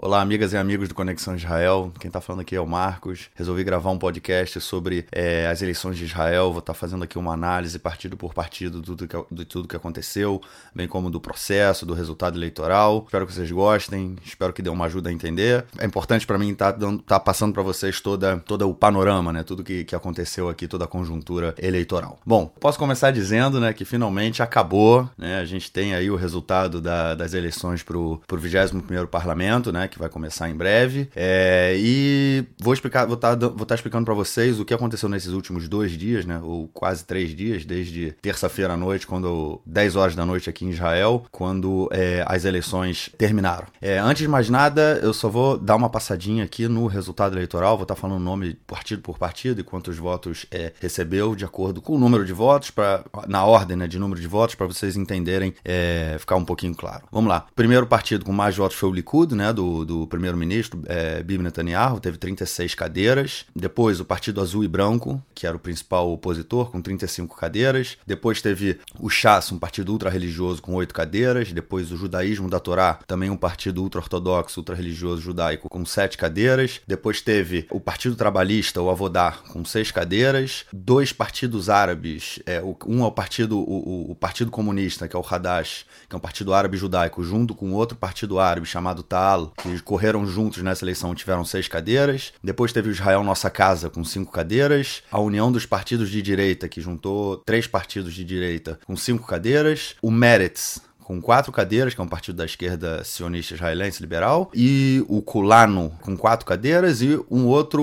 Olá, amigas e amigos do Conexão Israel. Quem está falando aqui é o Marcos. Resolvi gravar um podcast sobre é, as eleições de Israel. Vou estar tá fazendo aqui uma análise partido por partido de tudo, que, de tudo que aconteceu, bem como do processo, do resultado eleitoral. Espero que vocês gostem, espero que dê uma ajuda a entender. É importante para mim estar tá, tá passando para vocês toda, todo o panorama, né? Tudo que, que aconteceu aqui, toda a conjuntura eleitoral. Bom, posso começar dizendo né, que finalmente acabou, né? A gente tem aí o resultado da, das eleições para o 21º Parlamento, né? Que vai começar em breve. É, e vou explicar, vou estar tá, vou tá explicando para vocês o que aconteceu nesses últimos dois dias, né? Ou quase três dias, desde terça-feira à noite, quando 10 horas da noite aqui em Israel, quando é, as eleições terminaram. É, antes de mais nada, eu só vou dar uma passadinha aqui no resultado eleitoral. Vou estar tá falando o nome partido por partido e quantos votos é, recebeu de acordo com o número de votos, para na ordem né, de número de votos, para vocês entenderem, é, ficar um pouquinho claro. Vamos lá. Primeiro partido com mais votos foi o Likud, né? Do do, primeiro-ministro, é, Bibi Netanyahu, teve 36 cadeiras. Depois, o Partido Azul e Branco, que era o principal opositor, com 35 cadeiras. Depois teve o Shas, um partido ultra-religioso, com 8 cadeiras. Depois, o Judaísmo da Torá, também um partido ultra-ortodoxo, ultra-religioso judaico, com 7 cadeiras. Depois teve o Partido Trabalhista, o Avodá, com 6 cadeiras. Dois partidos árabes, é, um é o Partido, o, o Partido Comunista, que é o Hadash, que é um partido árabe judaico, junto com outro partido árabe chamado Ta'al, que que correram juntos nessa eleição tiveram seis cadeiras. Depois teve o Israel Nossa Casa com cinco cadeiras. A União dos Partidos de Direita, que juntou três partidos de direita com cinco cadeiras. O Meretz, com quatro cadeiras, que é um partido da esquerda sionista israelense liberal, e o Kulano com quatro cadeiras, e um outro,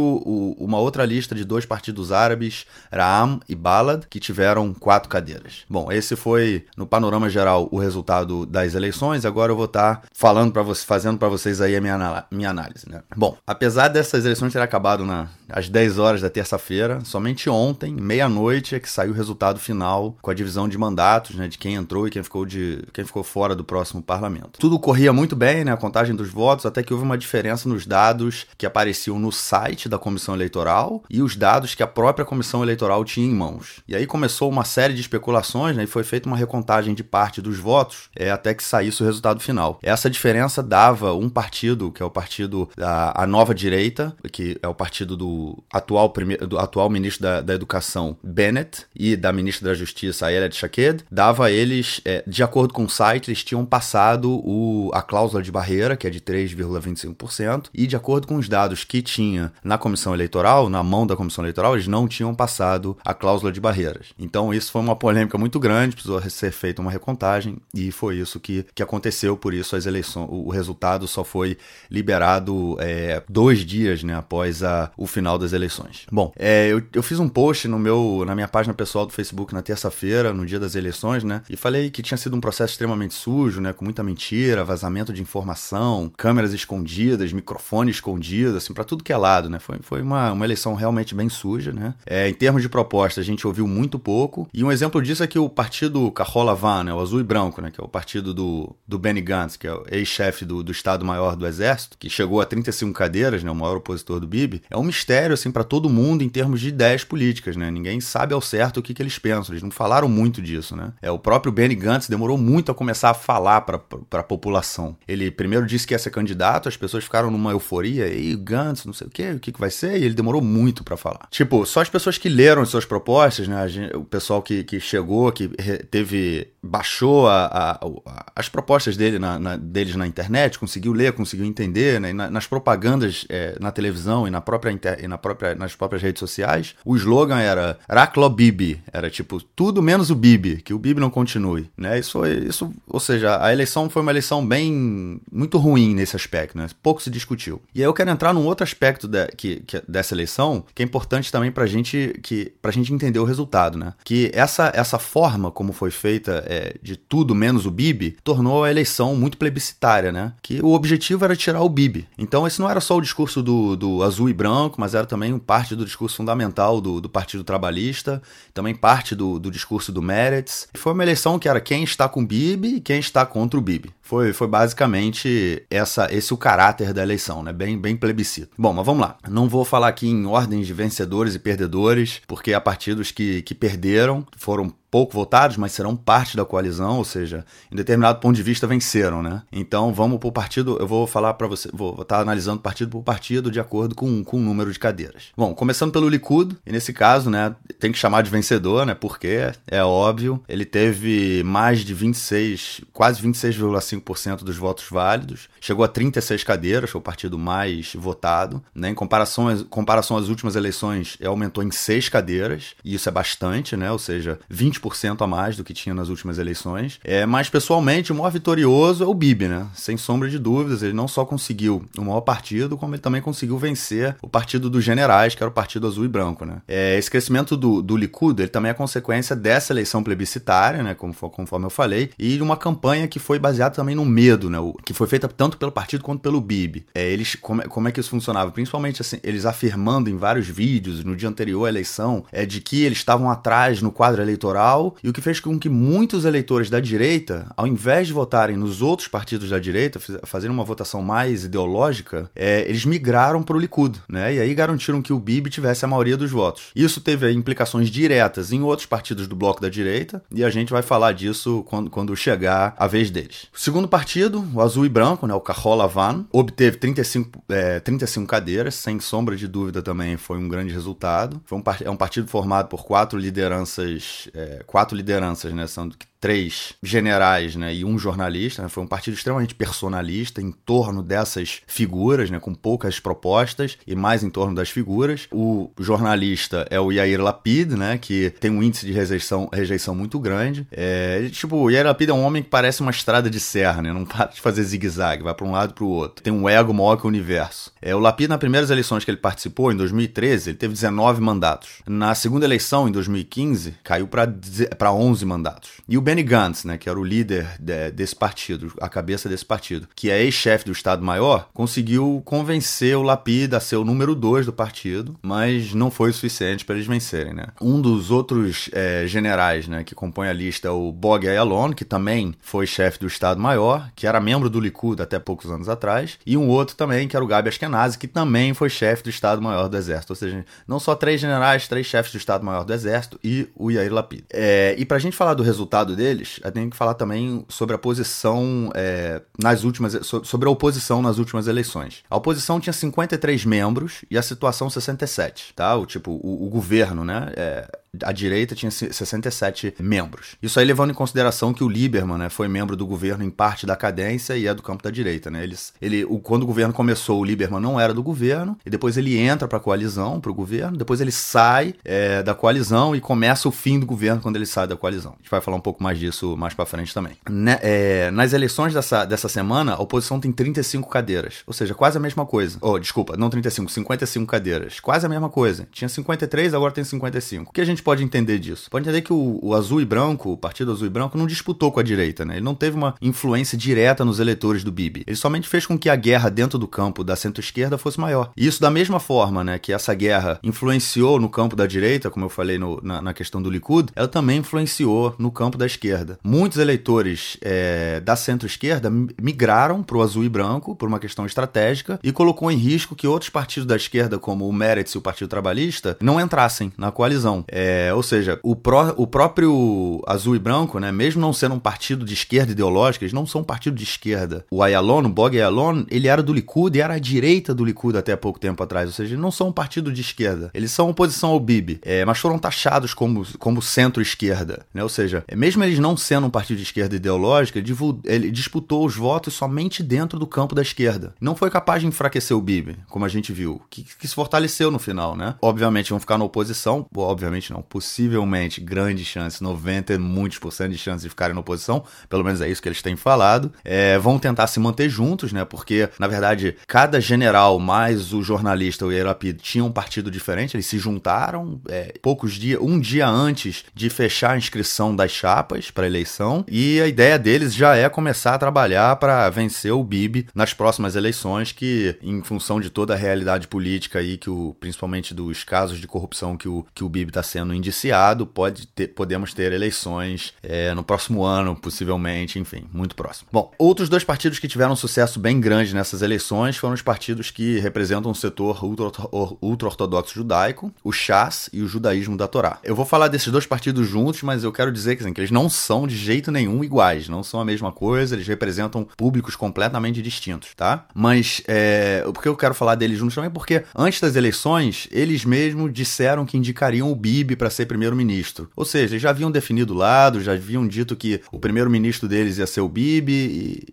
uma outra lista de dois partidos árabes, Ra'am e Balad, que tiveram quatro cadeiras. Bom, esse foi, no panorama geral, o resultado das eleições. Agora eu vou estar tá falando para você, fazendo para vocês aí a minha, minha análise. Né? Bom, apesar dessas eleições terem acabado na, às 10 horas da terça-feira, somente ontem, meia-noite, é que saiu o resultado final com a divisão de mandatos, né, de quem entrou e quem ficou de quem ficou ficou fora do próximo parlamento. Tudo corria muito bem, né, a contagem dos votos, até que houve uma diferença nos dados que apareciam no site da comissão eleitoral e os dados que a própria comissão eleitoral tinha em mãos. E aí começou uma série de especulações, né, e foi feita uma recontagem de parte dos votos é, até que saísse o resultado final. Essa diferença dava um partido, que é o partido da a nova direita, que é o partido do atual, primeiro, do atual ministro da, da Educação, Bennett, e da ministra da Justiça, Ayelet Shaked, dava a eles, é, de acordo com o site, site eles tinham passado o, a cláusula de barreira, que é de 3,25%, e de acordo com os dados que tinha na comissão eleitoral, na mão da comissão eleitoral, eles não tinham passado a cláusula de barreiras. Então isso foi uma polêmica muito grande, precisou ser feita uma recontagem, e foi isso que, que aconteceu, por isso as eleições, o resultado só foi liberado é, dois dias né, após a, o final das eleições. Bom, é, eu, eu fiz um post no meu, na minha página pessoal do Facebook na terça-feira, no dia das eleições, né? E falei que tinha sido um processo extremamente extremamente sujo, né? Com muita mentira, vazamento de informação, câmeras escondidas, microfone escondido, assim, para tudo que é lado, né? Foi, foi uma, uma eleição realmente bem suja, né? É, em termos de proposta, a gente ouviu muito pouco. E um exemplo disso é que o partido Carola Van, né? O azul e branco, né? Que é o partido do, do Benny Gantz, que é o ex-chefe do, do Estado-Maior do Exército, que chegou a 35 cadeiras, né? O maior opositor do Bibi. É um mistério, assim, para todo mundo em termos de ideias políticas, né? Ninguém sabe ao certo o que, que eles pensam. Eles não falaram muito disso, né? É, o próprio Benny Gantz demorou muito a começar a falar para a população. Ele primeiro disse que ia ser candidato, as pessoas ficaram numa euforia, e Gantz, não sei o quê, o que, que vai ser, e ele demorou muito para falar. Tipo, só as pessoas que leram as suas propostas, né, gente, o pessoal que, que chegou, que teve, baixou a, a, a, as propostas dele na, na, deles na internet, conseguiu ler, conseguiu entender, né, na, nas propagandas é, na televisão e, na própria inter, e na própria, nas próprias redes sociais, o slogan era Raklo Bibi, era tipo, tudo menos o Bibi, que o Bibi não continue, né, isso, isso, ou seja, seja, a eleição foi uma eleição bem. muito ruim nesse aspecto, né? Pouco se discutiu. E aí eu quero entrar num outro aspecto de, que, que, dessa eleição, que é importante também pra gente, que, pra gente entender o resultado, né? Que essa, essa forma como foi feita é, de tudo menos o Bibi tornou a eleição muito plebiscitária, né? Que o objetivo era tirar o Bibi. Então esse não era só o discurso do, do azul e branco, mas era também parte do discurso fundamental do, do Partido Trabalhista, também parte do, do discurso do Meretz. Foi uma eleição que era quem está com o Bibi e quem está contra o Bibi. Foi, foi basicamente essa, esse o caráter da eleição, né? Bem, bem plebiscito. Bom, mas vamos lá. Não vou falar aqui em ordens de vencedores e perdedores, porque há partidos que, que perderam, foram pouco votados, mas serão parte da coalizão, ou seja, em determinado ponto de vista venceram, né? Então vamos por partido, eu vou falar para você, vou estar tá analisando partido por partido de acordo com, com o número de cadeiras. Bom, começando pelo Likud, e nesse caso, né, tem que chamar de vencedor, né? Porque é óbvio, ele teve mais de 26, quase 26,5% dos votos válidos, chegou a 36 cadeiras, foi o partido mais votado, né? Em comparação, comparação às últimas eleições, aumentou em 6 cadeiras, e isso é bastante, né? Ou seja, 20 20% a mais do que tinha nas últimas eleições. É, mas, pessoalmente, o maior vitorioso é o Bibi, né? Sem sombra de dúvidas, ele não só conseguiu o maior partido, como ele também conseguiu vencer o partido dos generais, que era o partido azul e branco, né? É, esse crescimento do, do Likud, ele também é consequência dessa eleição plebiscitária, né? Como, conforme eu falei, e de uma campanha que foi baseada também no medo, né? O, que foi feita tanto pelo partido quanto pelo Bibi. É, eles, como, é, como é que isso funcionava? Principalmente, assim, eles afirmando em vários vídeos, no dia anterior à eleição, é de que eles estavam atrás no quadro eleitoral e o que fez com que muitos eleitores da direita, ao invés de votarem nos outros partidos da direita, fazendo uma votação mais ideológica, é, eles migraram para o Likud, né? E aí garantiram que o Bibi tivesse a maioria dos votos. Isso teve implicações diretas em outros partidos do bloco da direita, e a gente vai falar disso quando, quando chegar a vez deles. O segundo partido, o azul e branco, né, o Carola Van, obteve 35, é, 35 cadeiras, sem sombra de dúvida também foi um grande resultado. Foi um, é um partido formado por quatro lideranças é, quatro lideranças, né? São três generais né, e um jornalista. Né, foi um partido extremamente personalista em torno dessas figuras, né, com poucas propostas e mais em torno das figuras. O jornalista é o Yair Lapid, né, que tem um índice de rejeição, rejeição muito grande. É, tipo, o Yair Lapid é um homem que parece uma estrada de serra, né, não para de fazer zigue-zague, vai para um lado e para o outro. Tem um ego maior que o universo. É, o Lapid, nas primeiras eleições que ele participou, em 2013, ele teve 19 mandatos. Na segunda eleição, em 2015, caiu para 11 mandatos. E o Ben Benny Gantz, né, que era o líder de, desse partido, a cabeça desse partido, que é ex-chefe do Estado-Maior, conseguiu convencer o Lapid a ser o número dois do partido, mas não foi o suficiente para eles vencerem. Né? Um dos outros é, generais né, que compõe a lista é o Bog Ayalon, que também foi chefe do Estado-Maior, que era membro do Likud até poucos anos atrás, e um outro também, que era o Gabi Ashkenazi, que também foi chefe do Estado-Maior do Exército. Ou seja, não só três generais, três chefes do Estado-Maior do Exército e o Yair Lapid. É, e para a gente falar do resultado dele, deles, eu tenho que falar também sobre a posição é, nas últimas, sobre a oposição nas últimas eleições. A oposição tinha 53 membros e a situação 67, tá? O tipo, o, o governo, né? É, a direita tinha 67 membros. Isso aí levando em consideração que o Lieberman né, foi membro do governo em parte da cadência e é do campo da direita. Né? Eles, ele, o, quando o governo começou, o Lieberman não era do governo, e depois ele entra para a coalizão, para o governo, depois ele sai é, da coalizão e começa o fim do governo quando ele sai da coalizão. A gente vai falar um pouco mais disso mais para frente também. Né, é, nas eleições dessa, dessa semana, a oposição tem 35 cadeiras, ou seja, quase a mesma coisa. Oh, desculpa, não 35, 55 cadeiras. Quase a mesma coisa. Tinha 53, agora tem 55. O que a gente pode entender disso? Pode entender que o, o, azul e branco, o partido azul e branco, não disputou com a direita, né? Ele não teve uma influência direta nos eleitores do Bibi. Ele somente fez com que a guerra dentro do campo da centro-esquerda fosse maior. E isso da mesma forma, né, que essa guerra influenciou no campo da direita, como eu falei no, na, na, questão do Likud, ela também influenciou no campo da esquerda. Muitos eleitores é, da centro-esquerda migraram para o azul e branco por uma questão estratégica e colocou em risco que outros partidos da esquerda, como o Meretz e o Partido Trabalhista, não entrassem na coalizão. É, é, ou seja, o, pró, o próprio Azul e Branco, né, mesmo não sendo um partido de esquerda ideológica, eles não são um partido de esquerda. O Ayalon, o Bog Ayalon, ele era do Likud e era a direita do Likud até pouco tempo atrás. Ou seja, eles não são um partido de esquerda. Eles são oposição ao Bibi, é, mas foram taxados como, como centro-esquerda. Né? Ou seja, mesmo eles não sendo um partido de esquerda ideológica, ele, ele disputou os votos somente dentro do campo da esquerda. Não foi capaz de enfraquecer o Bibi, como a gente viu, que, que se fortaleceu no final, né? Obviamente vão ficar na oposição, obviamente não, possivelmente grande chance, 90 e muitos por cento de chance de ficarem na oposição, pelo menos é isso que eles têm falado, é, vão tentar se manter juntos, né? Porque, na verdade, cada general mais o jornalista, o Yerapid, tinham um partido diferente, eles se juntaram é, poucos dias, um dia antes de fechar a inscrição das chapas para eleição, e a ideia deles já é começar a trabalhar para vencer o Bibi nas próximas eleições, que, em função de toda a realidade política aí, que o, principalmente dos casos de corrupção que o, que o Bibi está sendo sendo indiciado, pode ter, podemos ter eleições é, no próximo ano, possivelmente, enfim, muito próximo. Bom, outros dois partidos que tiveram sucesso bem grande nessas eleições foram os partidos que representam o setor ultra-ortodoxo judaico, o Chas e o judaísmo da Torá. Eu vou falar desses dois partidos juntos, mas eu quero dizer que, assim, que eles não são de jeito nenhum iguais, não são a mesma coisa, eles representam públicos completamente distintos, tá? Mas é, por que eu quero falar deles juntos também? Porque antes das eleições, eles mesmos disseram que indicariam o Bibi para ser primeiro-ministro. Ou seja, já haviam definido o lado, já haviam dito que o primeiro-ministro deles ia ser o Bibi,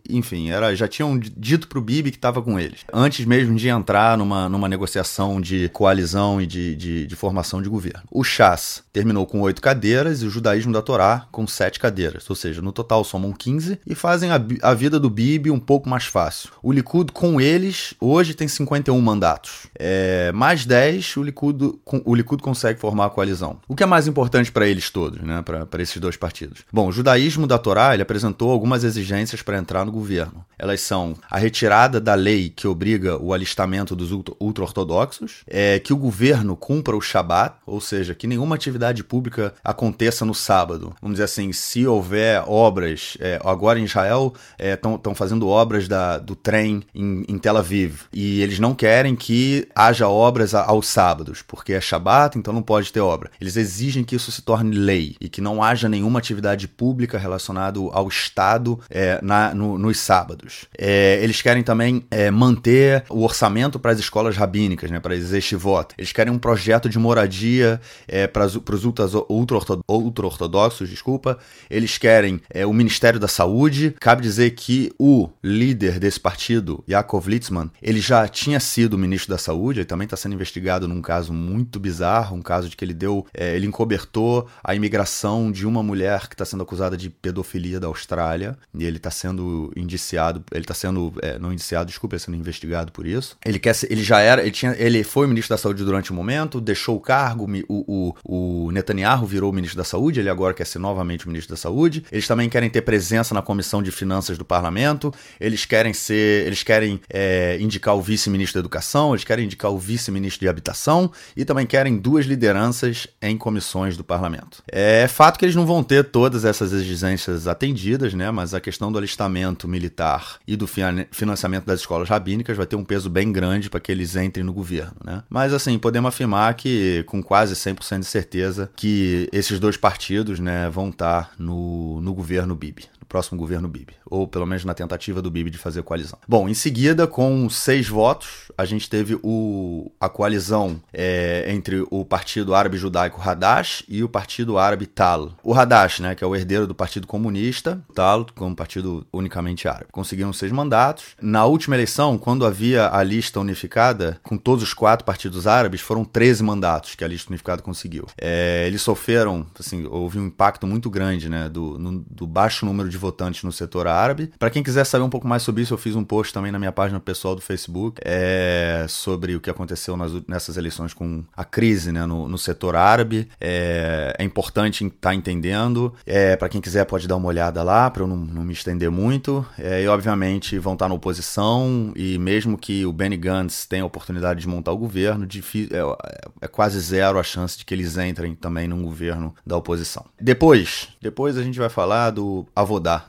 e, enfim, era, já tinham dito pro Bibi que estava com eles. Antes mesmo de entrar numa, numa negociação de coalizão e de, de, de formação de governo. O Chas terminou com oito cadeiras e o judaísmo da Torá com sete cadeiras. Ou seja, no total somam 15 e fazem a, a vida do Bibi um pouco mais fácil. O Likud com eles hoje tem 51 mandatos. É, mais 10 o Likud, o Likud consegue formar a coalizão. O que é mais importante para eles todos, né? para esses dois partidos? Bom, o judaísmo da Torá ele apresentou algumas exigências para entrar no governo. Elas são a retirada da lei que obriga o alistamento dos ultra-ortodoxos, é, que o governo cumpra o Shabat, ou seja, que nenhuma atividade pública aconteça no sábado. Vamos dizer assim, se houver obras, é, agora em Israel estão é, fazendo obras da, do trem em, em, Tel Aviv, e eles não querem que haja obras aos sábados, porque é Shabat, então não pode ter obra. Eles exigem que isso se torne lei e que não haja nenhuma atividade pública relacionada ao Estado é, na, no, nos sábados. É, eles querem também é, manter o orçamento para as escolas rabínicas, né, para as yeshivot. Eles querem um projeto de moradia é, para os ultra-ortodoxos, desculpa. Eles querem é, o Ministério da Saúde. Cabe dizer que o líder desse partido, Yaakov Litzman, ele já tinha sido ministro da Saúde, ele também está sendo investigado num caso muito bizarro, um caso de que ele deu, é, ele encobertou a imigração de uma mulher que está sendo acusada de pedofilia da Austrália, e ele está sendo indiciado, ele está sendo, é, não indiciado, desculpa, sendo investigado por isso. Ele quer ser, ele já era, ele tinha, ele foi ministro da Saúde durante um momento, deixou o cargo, o, o, o Netanyahu virou o ministro da Saúde, ele agora quer ser novamente o ministro da Saúde. Eles também querem ter presença na comissão de finanças do parlamento, eles querem ser, eles querem é, indicar o vice-ministro da educação, eles querem indicar o vice-ministro de habitação e também querem duas lideranças em comissões do parlamento. É fato que eles não vão ter todas essas exigências atendidas, né? Mas a questão do alistamento militar e do financiamento das escolas rabínicas vai ter um peso bem grande para que eles entrem no governo, né? Mas assim, podemos afirmar que com quase 100% de certeza que esses dois partidos, né, vão estar no, no governo Bibi próximo governo Bibi, ou pelo menos na tentativa do Bibi de fazer coalizão. Bom, em seguida, com seis votos, a gente teve o, a coalizão é, entre o Partido Árabe Judaico Hadash e o Partido Árabe Tal. O Hadash, né, que é o herdeiro do Partido Comunista, Tal, como partido unicamente árabe. Conseguiram seis mandatos. Na última eleição, quando havia a lista unificada, com todos os quatro partidos árabes, foram 13 mandatos que a lista unificada conseguiu. É, eles sofreram, assim, houve um impacto muito grande, né, do, no, do baixo número de votantes no setor árabe. Para quem quiser saber um pouco mais sobre isso, eu fiz um post também na minha página pessoal do Facebook é, sobre o que aconteceu nas, nessas eleições com a crise né, no, no setor árabe. É, é importante estar tá entendendo. É, para quem quiser, pode dar uma olhada lá, para eu não, não, me estender muito. É, e, obviamente, vão estar tá na oposição, e mesmo que o Benny Gantz tenha a oportunidade de montar o governo, difícil, é, é quase zero a chance de que eles entrem também num governo da oposição. Depois, depois a gente vai falar do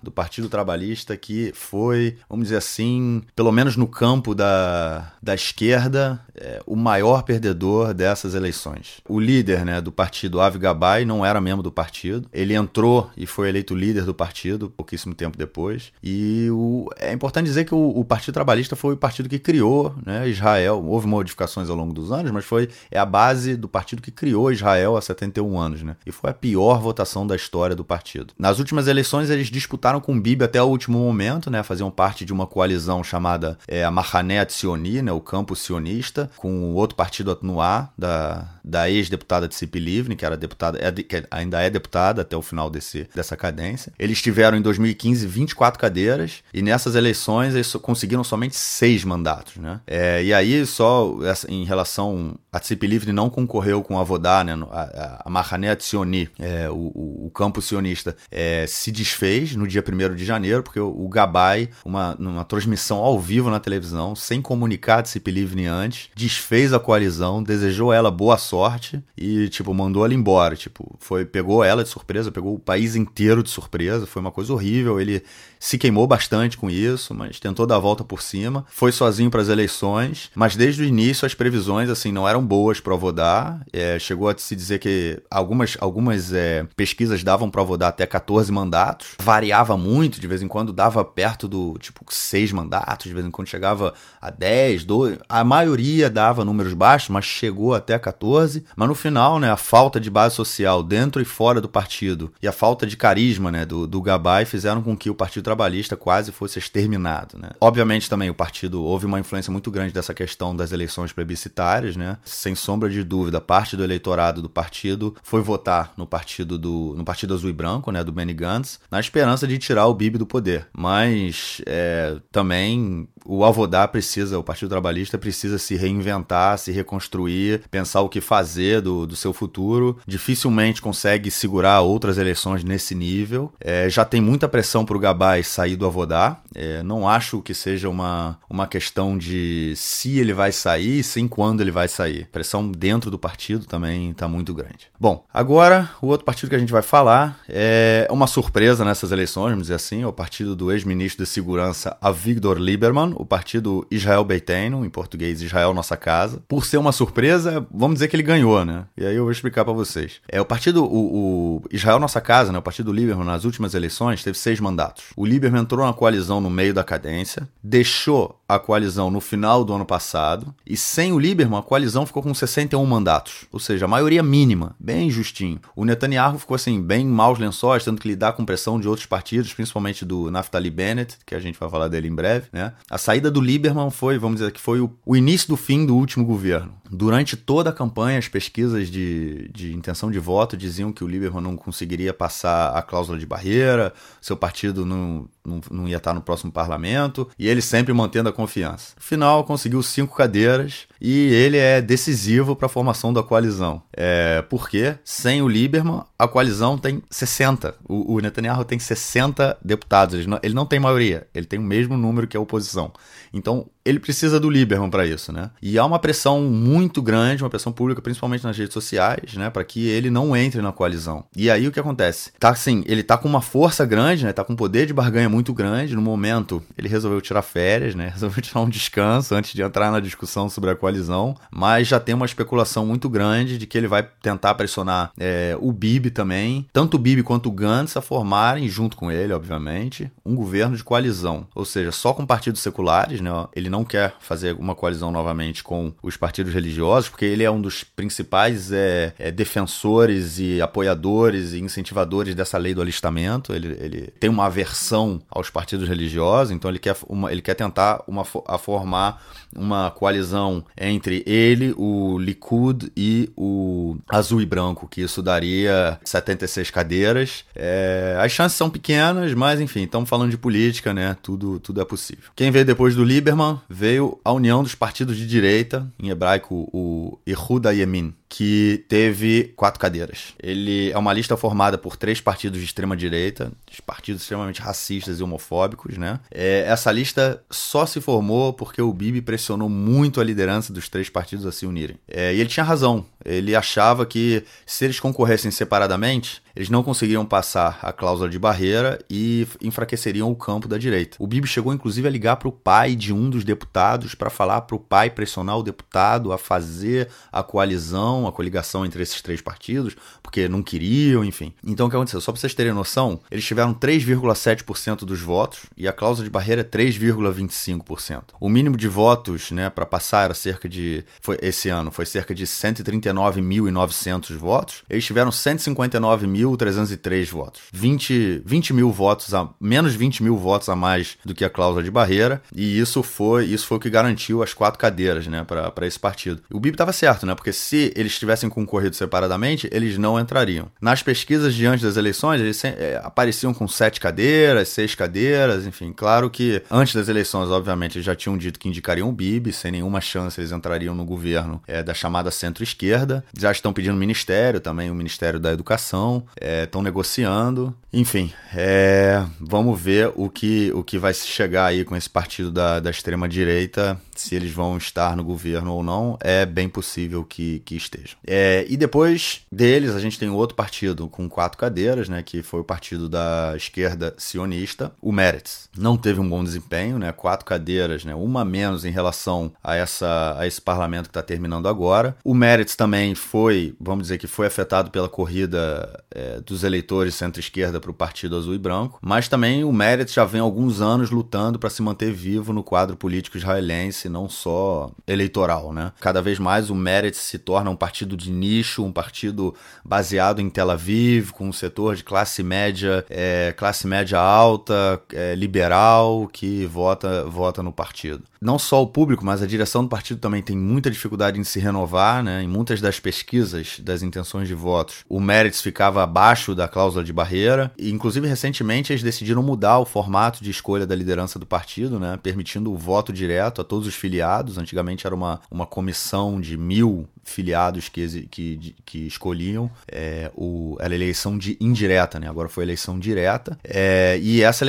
Do Partido Trabalhista, que foi, vamos dizer assim, pelo menos no campo da, da esquerda, é, o maior perdedor dessas eleições. O líder né, do partido, Avi Gabay, não era membro do partido. Ele entrou e foi eleito líder do partido pouquíssimo tempo depois. E o, é importante dizer que o, o Partido Trabalhista foi o partido que criou né, Israel. Houve modificações ao longo dos anos, mas foi é a base do partido que criou Israel há 71 anos. Né, e foi a pior votação da história do partido. Nas últimas eleições, eles disputaram com o Bibi até o último momento, né? Faziam parte de uma coalizão chamada é, a Mahané Tsioni, né? O campo sionista, com outro partido Atnuá, da, da ex-deputada Tsipi Livni, que era deputada, é, que ainda é deputada até o final desse, dessa cadência. Eles tiveram em 2015 24 cadeiras e nessas eleições eles conseguiram somente seis mandatos, né? É, e aí só em relação a Tsipi Livni não concorreu com a Vodá, né? A, a Mahané Tsioni, é, o, o, o campo sionista, é, se desfez no dia 1 de janeiro, porque o, Gabay, uma, uma transmissão ao vivo na televisão, sem comunicar Tsip Livni antes, desfez a coalizão, desejou ela boa sorte e, tipo, mandou ela embora. Tipo, foi, pegou ela de surpresa, pegou o país inteiro de surpresa, foi uma coisa horrível. Ele se queimou bastante com isso, mas tentou dar a volta por cima. Foi sozinho para as eleições, mas desde o início as previsões assim não eram boas para o Avodá. É, chegou a se dizer que algumas, algumas é, pesquisas davam para o Avodá até 14 mandatos. Variava muito, de vez em quando dava perto do tipo seis mandatos, de vez em quando chegava a 10, 12. A maioria dava números baixos, mas chegou até 14. Mas no final, né, a falta de base social dentro e fora do partido e a falta de carisma né, do, do Gabay fizeram com que o Partido Trabalhista quase fosse exterminado. Né? Obviamente também o partido houve uma influência muito grande dessa questão das eleições plebiscitárias, né? Sem sombra de dúvida, parte do eleitorado do partido foi votar no partido do no partido azul e branco, né, do Benny Gantz, na esperança de tirar o Bibi do poder. Mas é, também o Avodá precisa, o Partido Trabalhista precisa se reinventar, se reconstruir, pensar o que fazer do, do seu futuro. Dificilmente consegue segurar outras eleições nesse nível. É, já tem muita pressão para o Gabay sair do Avodá. É, não acho que seja uma, uma questão de se ele vai sair, sim quando ele vai sair. A pressão dentro do partido também está muito grande. Bom, agora o outro partido que a gente vai falar é uma surpresa nessas eleições, vamos dizer assim, é o partido do ex-ministro de Segurança Avigdor Lieberman, o partido Israel Beiteno, em português Israel Nossa Casa. Por ser uma surpresa, vamos dizer que ele ganhou, né? E aí eu vou explicar para vocês. É o partido, o, o, Israel Nossa Casa, né? O partido Lieberman, nas últimas eleições, teve seis mandatos. O Lieberman entrou na coalizão no meio da cadência, deixou a coalizão no final do ano passado, e sem o Lieberman, a coalizão ficou com 61 mandatos, ou seja, a maioria mínima, bem justinho. O Netanyahu ficou assim, bem maus lençóis, tendo que lidar com pressão de outros partidos, principalmente do Naftali Bennett, que a gente vai falar dele em breve, né? A saída do Lieberman foi, vamos dizer que foi o, o início do fim do último governo. Durante toda a campanha, as pesquisas de, de intenção de voto diziam que o Lieberman não conseguiria passar a cláusula de barreira, seu partido não, não, não ia estar no próximo parlamento, e ele sempre mantendo a confiança. No final, conseguiu cinco cadeiras e ele é decisivo para a formação da coalizão. É, porque, sem o Lieberman, a coalizão tem 60. O, o Netanyahu tem 60 deputados. Ele não, ele não tem maioria, ele tem o mesmo número que a oposição. Então, ele precisa do Lieberman para isso, né? E há uma pressão muito grande, uma pressão pública, principalmente nas redes sociais, né, para que ele não entre na coalizão. E aí o que acontece? Tá assim, ele tá com uma força grande, né? Tá com um poder de barganha muito grande. No momento, ele resolveu tirar férias, né? Resolveu tirar um descanso antes de entrar na discussão sobre a coalizão, mas já tem uma especulação muito grande de que ele vai tentar pressionar é, o Bibi também, tanto o Bibi quanto o Gantz a formarem junto com ele, obviamente, um governo de coalizão, ou seja, só com partidos seculares, né? Ele não quer fazer uma coalizão novamente com os partidos religiosos, porque ele é um dos principais é, é, defensores e apoiadores e incentivadores dessa lei do alistamento. Ele, ele tem uma aversão aos partidos religiosos, então ele quer, uma, ele quer tentar uma, a formar uma coalizão entre ele, o Likud e o Azul e Branco, que isso daria 76 cadeiras. É, as chances são pequenas, mas enfim, estamos falando de política, né? Tudo, tudo é possível. Quem veio depois do Lieberman veio a união dos partidos de direita, em hebraico o Yehuda Yemin, que teve quatro cadeiras. Ele é uma lista formada por três partidos de extrema direita, partidos extremamente racistas e homofóbicos, né? É, essa lista só se formou porque o Bibi pressionou muito a liderança dos três partidos a se unirem. É, e ele tinha razão. Ele achava que se eles concorressem separadamente, eles não conseguiriam passar a cláusula de barreira e enfraqueceriam o campo da direita. O Bibi chegou inclusive a ligar para o pai de um dos deputados para falar para o pai pressionar o deputado a fazer a coalizão, a coligação entre esses três partidos, porque não queriam, enfim. Então o que aconteceu? Só para vocês terem noção, eles tiveram 3,7% dos votos e a cláusula de barreira é 3,25%. O mínimo de votos, né, para passar era cerca de foi esse ano foi cerca de 139.900 votos. Eles tiveram 159 mil 1.303 votos. 20, 20 mil votos, a, menos 20 mil votos a mais do que a cláusula de barreira. E isso foi, isso foi o que garantiu as quatro cadeiras né, para esse partido. O Bibi estava certo, né? Porque se eles tivessem concorrido separadamente, eles não entrariam. Nas pesquisas diante das eleições, eles é, apareciam com sete cadeiras, seis cadeiras, enfim. Claro que antes das eleições, obviamente, eles já tinham dito que indicariam o Bibi, sem nenhuma chance eles entrariam no governo é, da chamada centro-esquerda. Já estão pedindo ministério também, o Ministério da Educação estão é, negociando. Enfim, é, vamos ver o que, o que vai chegar aí com esse partido da, da extrema-direita se eles vão estar no governo ou não, é bem possível que, que estejam. É, e depois deles, a gente tem outro partido com quatro cadeiras, né, que foi o partido da esquerda sionista, o Meretz. Não teve um bom desempenho, né, quatro cadeiras, né, uma menos em relação a, essa, a esse parlamento que está terminando agora. O Meretz também foi, vamos dizer que foi afetado pela corrida é, dos eleitores centro-esquerda para o Partido Azul e Branco, mas também o Meretz já vem alguns anos lutando para se manter vivo no quadro político israelense, não só eleitoral, né? Cada vez mais o Meretz se torna um partido de nicho, um partido baseado em Tel Aviv, com um setor de classe média, é, classe média alta, é, liberal, que vota, vota no partido. Não só o público, mas a direção do partido também tem muita dificuldade em se renovar, né? Em muitas das pesquisas das intenções de votos, o Meretz ficava abaixo da cláusula de barreira, e inclusive recentemente eles decidiram mudar o formato de escolha da liderança do partido, né? Permitindo o voto direto a todos os filiados. Antigamente era uma, uma comissão de mil filiados que, que, que escolhiam é, o, a eleição de indireta, né? Agora foi eleição direta. É, e essa,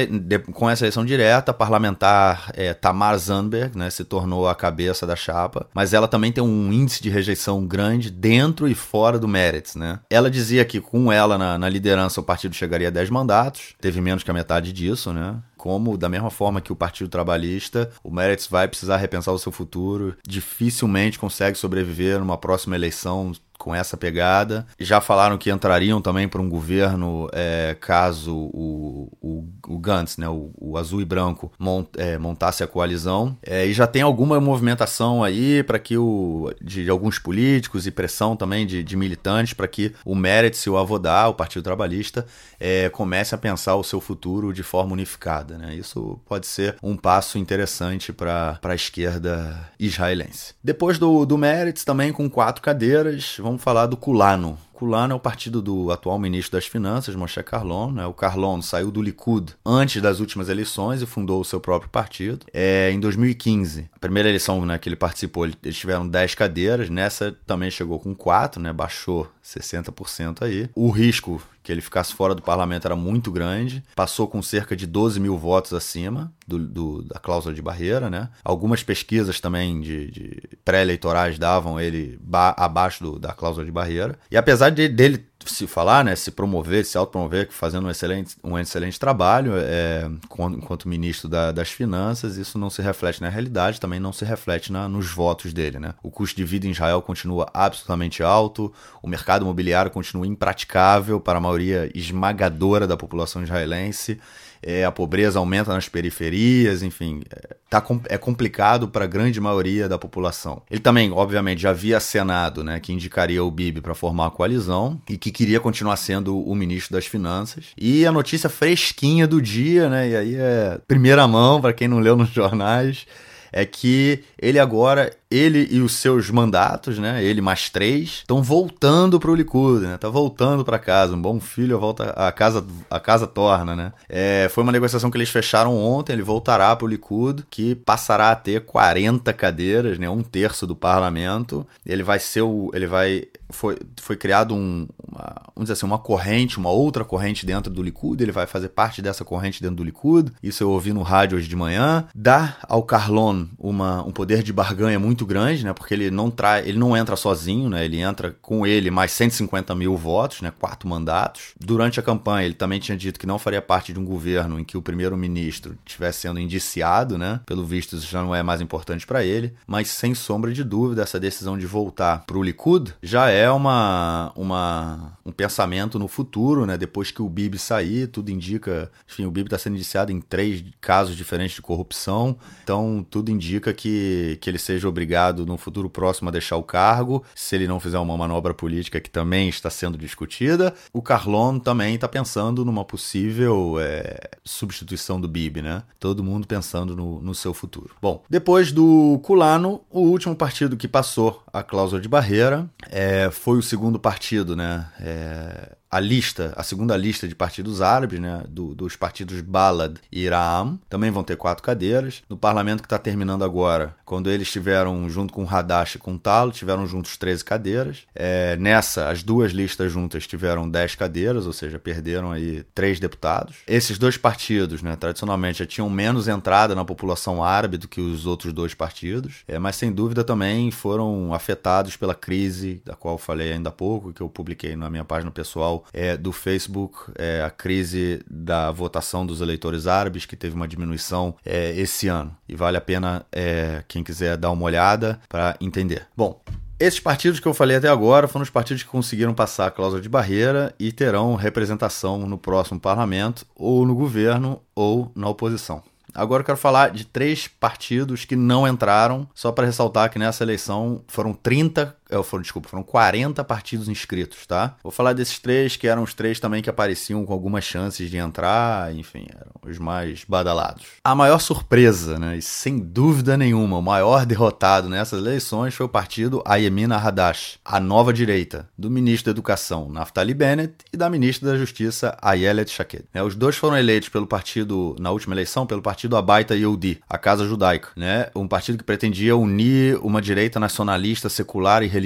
com essa eleição direta, a parlamentar é, Tamar Zandberg né, se tornou a cabeça da chapa, mas ela também tem um índice de rejeição grande dentro e fora do Meretz, né? Ela dizia que com ela na, na liderança o partido chegaria a 10 mandatos, teve menos que a metade disso, né? Como, da mesma forma que o Partido Trabalhista, o Meretz vai precisar repensar o seu futuro, dificilmente consegue sobreviver numa próxima eleição com essa pegada. Já falaram que entrariam também para um governo é, caso o, o, o Gantz, né, o, o azul e branco, mont, é, montasse a coalizão. É, e já tem alguma movimentação aí para que o de, de, alguns políticos e pressão também de, de militantes para que o Meretz e o Avodá, o Partido Trabalhista, é, comece a pensar o seu futuro de forma unificada. Né? Isso pode ser um passo interessante para a esquerda israelense. Depois do, do Meretz, também com quatro cadeiras, vamos falar do Culano. Culano é o partido do atual ministro das Finanças, Moshe Carlon. Né? O Carlon saiu do Likud antes das últimas eleições e fundou o seu próprio partido. É, em 2015, a primeira eleição né, que ele participou, eles tiveram 10 cadeiras. Nessa também chegou com 4, né? baixou 60% aí. O risco que ele ficasse fora do parlamento era muito grande. Passou com cerca de 12 mil votos acima do, do da cláusula de barreira, né? Algumas pesquisas também de, de pré-eleitorais davam ele abaixo do, da cláusula de barreira. E apesar de, dele se falar, né, se promover, se autopromover, fazendo um excelente, um excelente trabalho é, enquanto ministro da, das Finanças, isso não se reflete na realidade, também não se reflete na, nos votos dele. Né? O custo de vida em Israel continua absolutamente alto, o mercado imobiliário continua impraticável para a maioria esmagadora da população israelense é, a pobreza aumenta nas periferias, enfim, é, tá, é complicado para a grande maioria da população. Ele também, obviamente, já havia acenado né, que indicaria o Bibi para formar a coalizão e que queria continuar sendo o ministro das Finanças. E a notícia fresquinha do dia, né, e aí é primeira mão para quem não leu nos jornais, é que ele agora ele e os seus mandatos, né? Ele mais três, estão voltando para o Likud, né? Tá voltando para casa. Um bom filho volta a casa a casa torna, né? É, foi uma negociação que eles fecharam ontem. Ele voltará para o Likud, que passará a ter 40 cadeiras, né? Um terço do parlamento. Ele vai ser o, ele vai foi, foi criado um, uma, vamos dizer assim, uma corrente, uma outra corrente dentro do Likud, ele vai fazer parte dessa corrente dentro do Likud, isso eu ouvi no rádio hoje de manhã, dá ao Carlon uma, um poder de barganha muito grande, né, porque ele não, trai, ele não entra sozinho, né, ele entra com ele mais 150 mil votos, né, quatro mandatos. Durante a campanha ele também tinha dito que não faria parte de um governo em que o primeiro-ministro estivesse sendo indiciado, né, pelo visto isso já não é mais importante para ele, mas sem sombra de dúvida essa decisão de voltar para o Likud já é uma, uma, um pensamento no futuro, né? Depois que o Bibi sair, tudo indica. Enfim, o Bibi está sendo indiciado em três casos diferentes de corrupção. Então, tudo indica que, que ele seja obrigado no futuro próximo a deixar o cargo, se ele não fizer uma manobra política que também está sendo discutida. O Carlon também está pensando numa possível é, substituição do Bibi, né? Todo mundo pensando no, no seu futuro. Bom, depois do Culano, o último partido que passou a cláusula de barreira é, foi o segundo partido, né? É, a lista, a segunda lista de partidos árabes, né, do, dos partidos Balad e Iraam, também vão ter quatro cadeiras. No parlamento que está terminando agora, quando eles tiveram junto com Hadash e com Talo, tiveram juntos 13 cadeiras. É, nessa, as duas listas juntas tiveram 10 cadeiras, ou seja, perderam aí três deputados. Esses dois partidos, né, tradicionalmente já tinham menos entrada na população árabe do que os outros dois partidos, é, mas sem dúvida também foram afetados pela crise, da qual falei ainda há pouco, que eu publiquei na minha página pessoal é, do Facebook, é, a crise da votação dos eleitores árabes, que teve uma diminuição é, esse ano. E vale a pena é, quem quiser dar uma olhada para entender. Bom, esses partidos que eu falei até agora foram os partidos que conseguiram passar a cláusula de barreira e terão representação no próximo parlamento, ou no governo, ou na oposição. Agora eu quero falar de três partidos que não entraram, só para ressaltar que nessa eleição foram 30 é, foram, desculpa, foram 40 partidos inscritos, tá? Vou falar desses três, que eram os três também que apareciam com algumas chances de entrar, enfim, eram os mais badalados. A maior surpresa, né, e sem dúvida nenhuma, o maior derrotado nessas eleições foi o partido Ayemina Hadash, a nova direita, do ministro da Educação, Naftali Bennett, e da ministra da Justiça, Ayelet Shaked. É, os dois foram eleitos pelo partido, na última eleição, pelo partido Abaita Yehudi, a Casa Judaica, né, um partido que pretendia unir uma direita nacionalista, secular e religiosa,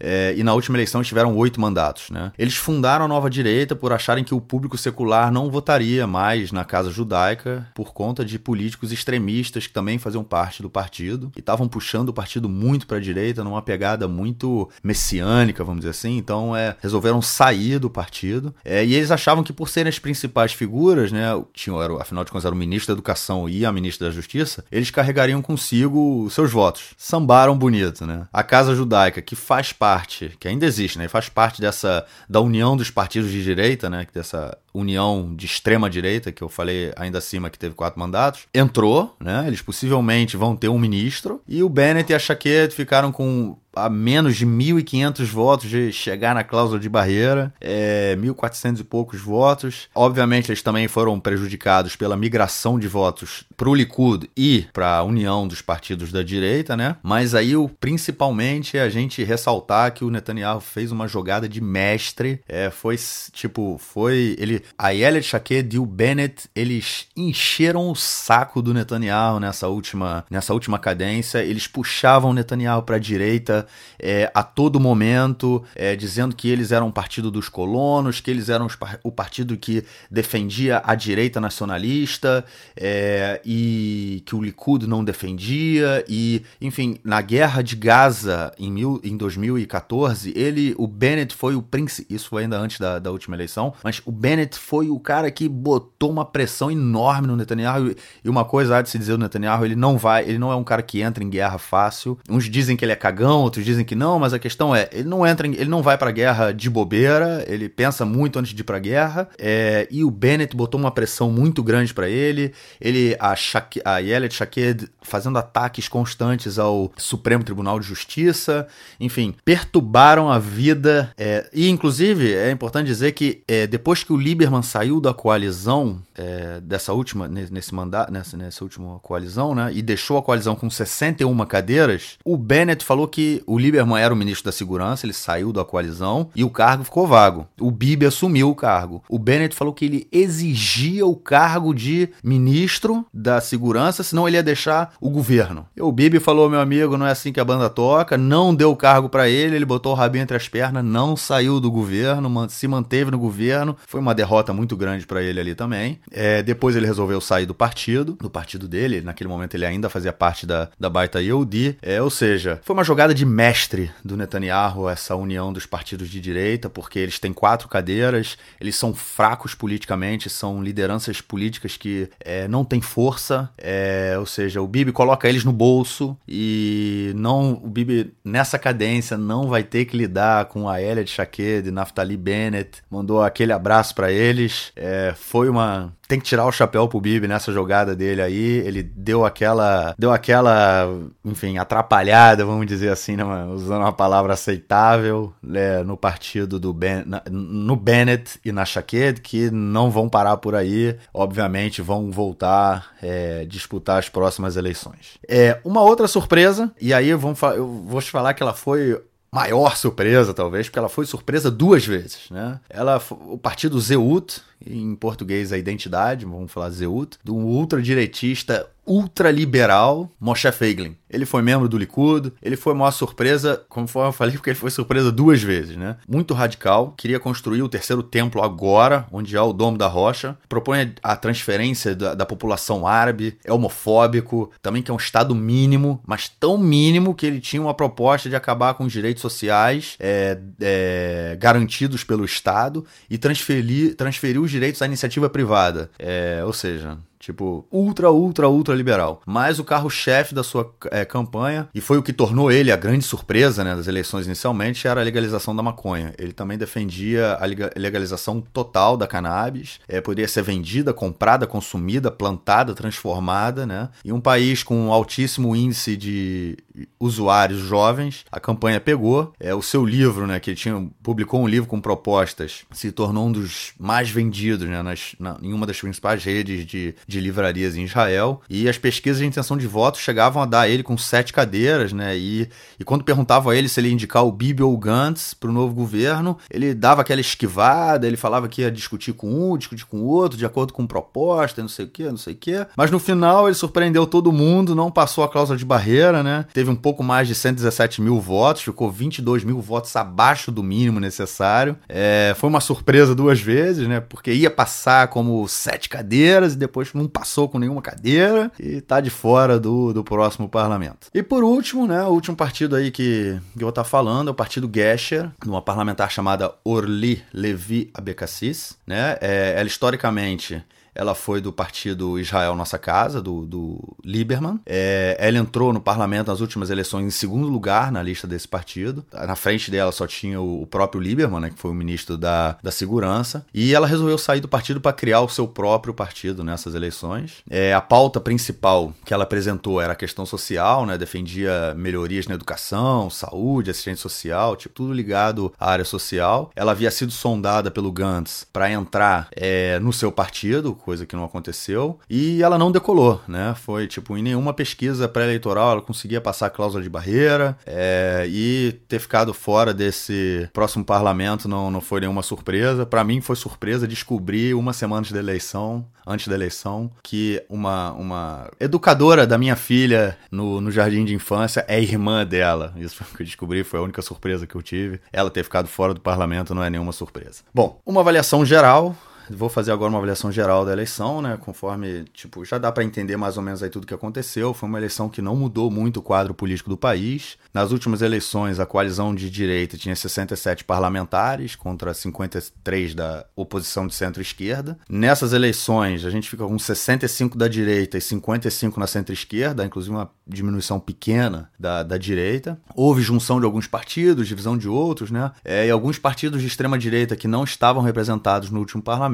é, e na última eleição tiveram oito mandatos. Né? Eles fundaram a nova direita por acharem que o público secular não votaria mais na casa judaica por conta de políticos extremistas que também faziam parte do partido e estavam puxando o partido muito para a direita numa pegada muito messiânica, vamos dizer assim. Então, é, resolveram sair do partido é, e eles achavam que por serem as principais figuras, né, tinham, era, afinal de contas, era o ministro da Educação e a ministra da Justiça, eles carregariam consigo seus votos. Sambaram bonito, né? A casa judaica, que faz parte, que ainda existe, né? Faz parte dessa da união dos partidos de direita, né? Dessa união de extrema direita que eu falei ainda acima que teve quatro mandatos, entrou, né? Eles possivelmente vão ter um ministro e o Bennett e a Chaquet ficaram com a menos de 1.500 votos de chegar na cláusula de barreira, é, 1.400 e poucos votos. Obviamente, eles também foram prejudicados pela migração de votos para o Likud e para a união dos partidos da direita, né? Mas aí, principalmente, a gente ressaltar que o Netanyahu fez uma jogada de mestre. É, foi tipo, foi ele, a Yelet Shaked e o Bennett, eles encheram o saco do Netanyahu nessa última, nessa última cadência. Eles puxavam o Netanyahu para a direita é, a todo momento, é, dizendo que eles eram o partido dos colonos, que eles eram o partido que defendia a direita nacionalista é, e que o Likud não defendia. E, enfim, na guerra de Gaza em, mil, em 2014, ele, o Bennett foi o príncipe. Isso foi ainda antes da, da última eleição, mas o Bennett foi o cara que botou uma pressão enorme no Netanyahu. E uma coisa há de se dizer do Netanyahu, ele não vai, ele não é um cara que entra em guerra fácil. Uns dizem que ele é cagão, outros dizem que não, mas a questão é, ele não entra, em, ele não vai pra guerra de bobeira, ele pensa muito antes de ir pra guerra, é, e o Bennett botou uma pressão muito grande para ele, ele, a, Shak, a Yelet Shaked fazendo ataques constantes ao Supremo Tribunal de Justiça, enfim, perturbaram a vida, é, e inclusive é importante dizer que é, depois que o Lieberman saiu da coalizão, é, dessa última, nesse mandato, nessa, nessa última coalizão, né, e deixou a coalizão com 61 cadeiras, o Bennett falou que o Lieberman era o ministro da Segurança, ele saiu da coalizão e o cargo ficou vago. O Bibi assumiu o cargo. O Bennett falou que ele exigia o cargo de ministro da Segurança, senão ele ia deixar o governo. E o Bibi falou, meu amigo, não é assim que a banda toca, não deu o cargo para ele, ele botou o rabinho entre as pernas, não saiu do governo, se manteve no governo. Foi uma derrota muito grande para ele ali também. É, depois ele resolveu sair do partido, do partido dele, naquele momento ele ainda fazia parte da, da Baita Yehudi, é, ou seja, foi uma jogada de mestre do Netanyahu essa união dos partidos de direita, porque eles têm quatro cadeiras, eles são fracos politicamente, são lideranças políticas que é, não têm força, é, ou seja, o Bibi coloca eles no bolso e não o Bibi nessa cadência não vai ter que lidar com a Elia de Shaked, Naftali Bennett, mandou aquele abraço para eles, é, foi uma tem que tirar o chapéu pro Bibi nessa jogada dele aí. Ele deu aquela, deu aquela, enfim, atrapalhada, vamos dizer assim, né, usando uma palavra aceitável, né, no partido do ben, no Bennett e na Shaqued, que não vão parar por aí. Obviamente vão voltar é, disputar as próximas eleições. É uma outra surpresa e aí eu vou, eu vou te falar que ela foi maior surpresa, talvez, porque ela foi surpresa duas vezes, né? Ela, o partido Zeut, em português a identidade, vamos falar Zeut, do ultradireitista ultraliberal Moshe Feiglin. Ele foi membro do Likud, ele foi uma surpresa, como eu falei, porque ele foi surpresa duas vezes, né? Muito radical, queria construir o terceiro templo agora, onde há o Domo da Rocha, propõe a transferência da, da população árabe, é homofóbico, também que é um Estado mínimo, mas tão mínimo que ele tinha uma proposta de acabar com os direitos sociais é, é, garantidos pelo Estado e transferir, transferir os direitos à iniciativa privada. É, ou seja, Tipo, ultra, ultra, ultra liberal. Mas o carro-chefe da sua é, campanha, e foi o que tornou ele a grande surpresa né, das eleições inicialmente, era a legalização da maconha. Ele também defendia a legalização total da cannabis. É, poderia ser vendida, comprada, consumida, plantada, transformada, né? Em um país com um altíssimo índice de usuários jovens, a campanha pegou. É, o seu livro, né, que ele tinha, publicou um livro com propostas, se tornou um dos mais vendidos né, nas, na, em uma das principais redes de de livrarias em Israel. E as pesquisas de intenção de voto chegavam a dar ele com sete cadeiras, né? E, e quando perguntavam a ele se ele ia indicar o Bibi ou o Gantz para o novo governo, ele dava aquela esquivada, ele falava que ia discutir com um, discutir com o outro, de acordo com proposta, não sei o que, não sei o que. Mas no final ele surpreendeu todo mundo, não passou a cláusula de barreira, né? Teve um pouco mais de 117 mil votos, ficou 22 mil votos abaixo do mínimo necessário. É, foi uma surpresa duas vezes, né? Porque ia passar como sete cadeiras e depois não passou com nenhuma cadeira e tá de fora do, do próximo parlamento. E por último, né, o último partido aí que, que eu vou estar tá falando é o partido Gesher, uma parlamentar chamada Orly Levi Abekassis, né? É, ela historicamente ela foi do partido Israel Nossa Casa, do, do Lieberman. É, ela entrou no parlamento nas últimas eleições em segundo lugar na lista desse partido. Na frente dela só tinha o, próprio Lieberman, né, que foi o ministro da, da Segurança. E ela resolveu sair do partido para criar o seu próprio partido nessas eleições. É, a pauta principal que ela apresentou era a questão social, né, defendia melhorias na educação, saúde, assistência social, tipo, tudo ligado à área social. Ela havia sido sondada pelo Gantz para entrar é, no seu partido, coisa que não aconteceu, e ela não decolou, né? Foi tipo, em nenhuma pesquisa pré-eleitoral ela conseguia passar a cláusula de barreira, é, e ter ficado fora desse próximo parlamento não, não foi nenhuma surpresa. Para mim foi surpresa descobrir uma semana antes da eleição, antes da eleição, que uma, uma educadora da minha filha no, no jardim de infância é irmã dela. Isso foi o que eu descobri, foi a única surpresa que eu tive. Ela ter ficado fora do parlamento não é nenhuma surpresa. Bom, uma avaliação geral Vou fazer agora uma avaliação geral da eleição, né? Conforme, tipo, já dá para entender mais ou menos aí tudo que aconteceu. Foi uma eleição que não mudou muito o quadro político do país. Nas últimas eleições, a coalizão de direita tinha 67 parlamentares contra 53 da oposição de centro-esquerda. Nessas eleições, a gente fica com 65 da direita e 55 na centro-esquerda, inclusive uma diminuição pequena da, da direita. Houve junção de alguns partidos, divisão de outros, né? É, e alguns partidos de extrema-direita que não estavam representados no último parlamento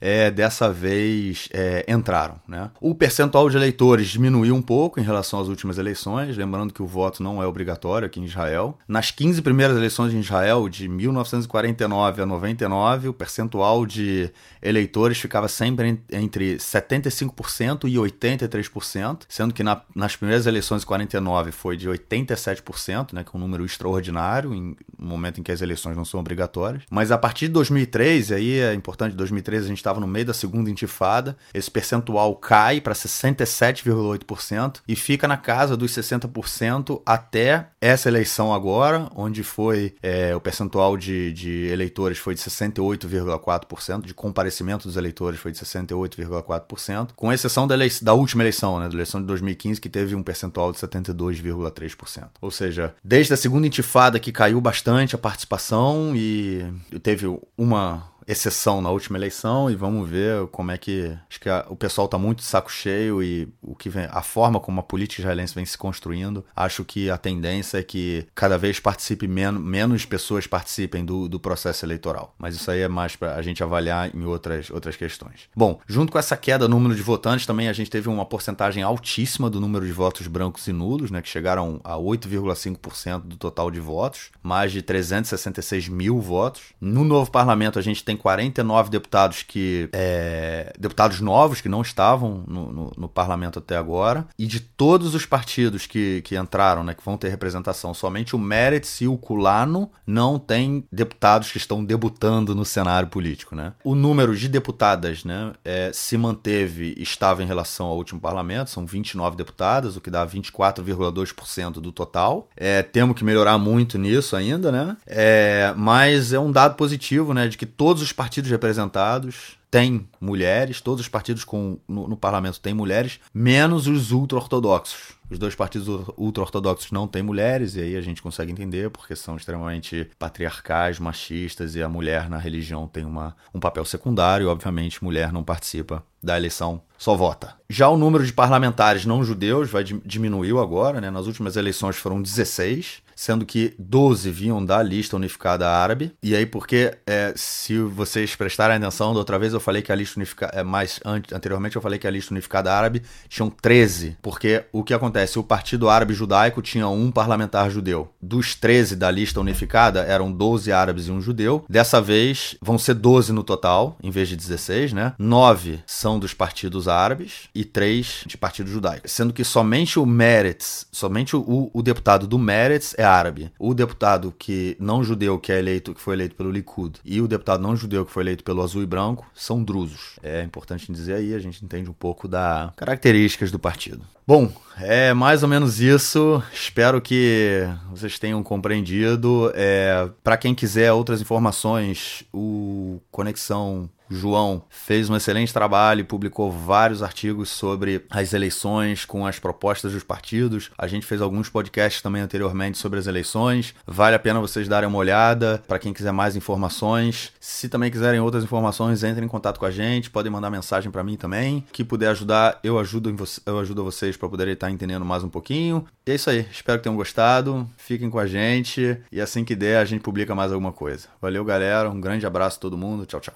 é, dessa vez é, entraram. Né? O percentual de eleitores diminuiu um pouco em relação às últimas eleições, lembrando que o voto não é obrigatório aqui em Israel. Nas 15 primeiras eleições em Israel, de 1949 a 99, o percentual de eleitores ficava sempre entre 75% e 83%, sendo que na, nas primeiras eleições de 49 foi de 87%, né, que é um número extraordinário, em, no momento em que as eleições não são obrigatórias. Mas a partir de 2003, e aí é importante, 2003 2013 a gente estava no meio da segunda intifada, esse percentual cai para 67,8% e fica na casa dos 60% até essa eleição agora, onde foi é, o percentual de, de eleitores foi de 68,4%, de comparecimento dos eleitores foi de 68,4%, com exceção da, da última eleição, né, da eleição de 2015, que teve um percentual de 72,3%. Ou seja, desde a segunda intifada que caiu bastante a participação e teve uma exceção na última eleição e vamos ver como é que acho que a, o pessoal está muito de saco cheio e o que vem, a forma como a política israelense vem se construindo, acho que a tendência é que cada vez participe menos, pessoas participem do, do processo eleitoral. Mas isso aí é mais para a gente avaliar em outras, outras questões. Bom, junto com essa queda no número de votantes, também a gente teve uma porcentagem altíssima do número de votos brancos e nulos, né, que chegaram a 8,5% do total de votos, mais de 366 mil votos. No novo parlamento a gente tem tem 49 deputados que. É, deputados novos que não estavam no, no, no, parlamento até agora. E de todos os partidos que, que entraram, né, que vão ter representação, somente o Meretz e o Culano não têm deputados que estão debutando no cenário político. Né? O número de deputadas né, é, se manteve estável em relação ao último parlamento, são 29 deputadas, o que dá 24,2% do total. É, temos que melhorar muito nisso ainda, né? É, mas é um dado positivo, né, de que todos os partidos representados têm mulheres, todos os partidos com, no, no parlamento têm mulheres, menos os ultra-ortodoxos. Os dois partidos ultra-ortodoxos não têm mulheres, e aí a gente consegue entender, porque são extremamente patriarcais, machistas, e a mulher na religião tem uma, um papel secundário, e obviamente mulher não participa da eleição, só vota. Já o número de parlamentares não judeus vai diminuiu agora, né? Nas últimas eleições foram 16, sendo que 12 vinham da lista unificada árabe. E aí, porque é, se vocês prestarem atenção, da outra vez eu falei que a lista unificada. É, mais anteriormente eu falei que a lista unificada árabe tinham 13. Porque o que acontece? O Partido Árabe Judaico tinha um parlamentar judeu. Dos 13 da lista unificada, eram 12 árabes e um judeu. Dessa vez vão ser 12 no total, em vez de 16, né? 9 são dos partidos árabes e três de partido judaico. Sendo que somente o Meretz, somente o, o deputado do Meretz é árabe. O deputado que não judeu que é eleito, que foi eleito pelo Likud, e o deputado não judeu que foi eleito pelo Azul e Branco são drusos. É importante dizer aí, a gente entende um pouco das características do partido. Bom, é mais ou menos isso. Espero que vocês tenham compreendido. É, Para quem quiser outras informações, o Conexão João fez um excelente trabalho e publicou vários artigos sobre as eleições com as propostas dos partidos. A gente fez alguns podcasts também anteriormente sobre as eleições. Vale a pena vocês darem uma olhada para quem quiser mais informações. Se também quiserem outras informações, entrem em contato com a gente, podem mandar mensagem para mim também. Que puder ajudar, eu ajudo, eu ajudo vocês para poderem estar entendendo mais um pouquinho. E é isso aí. Espero que tenham gostado. Fiquem com a gente e assim que der a gente publica mais alguma coisa. Valeu, galera. Um grande abraço a todo mundo. Tchau, tchau.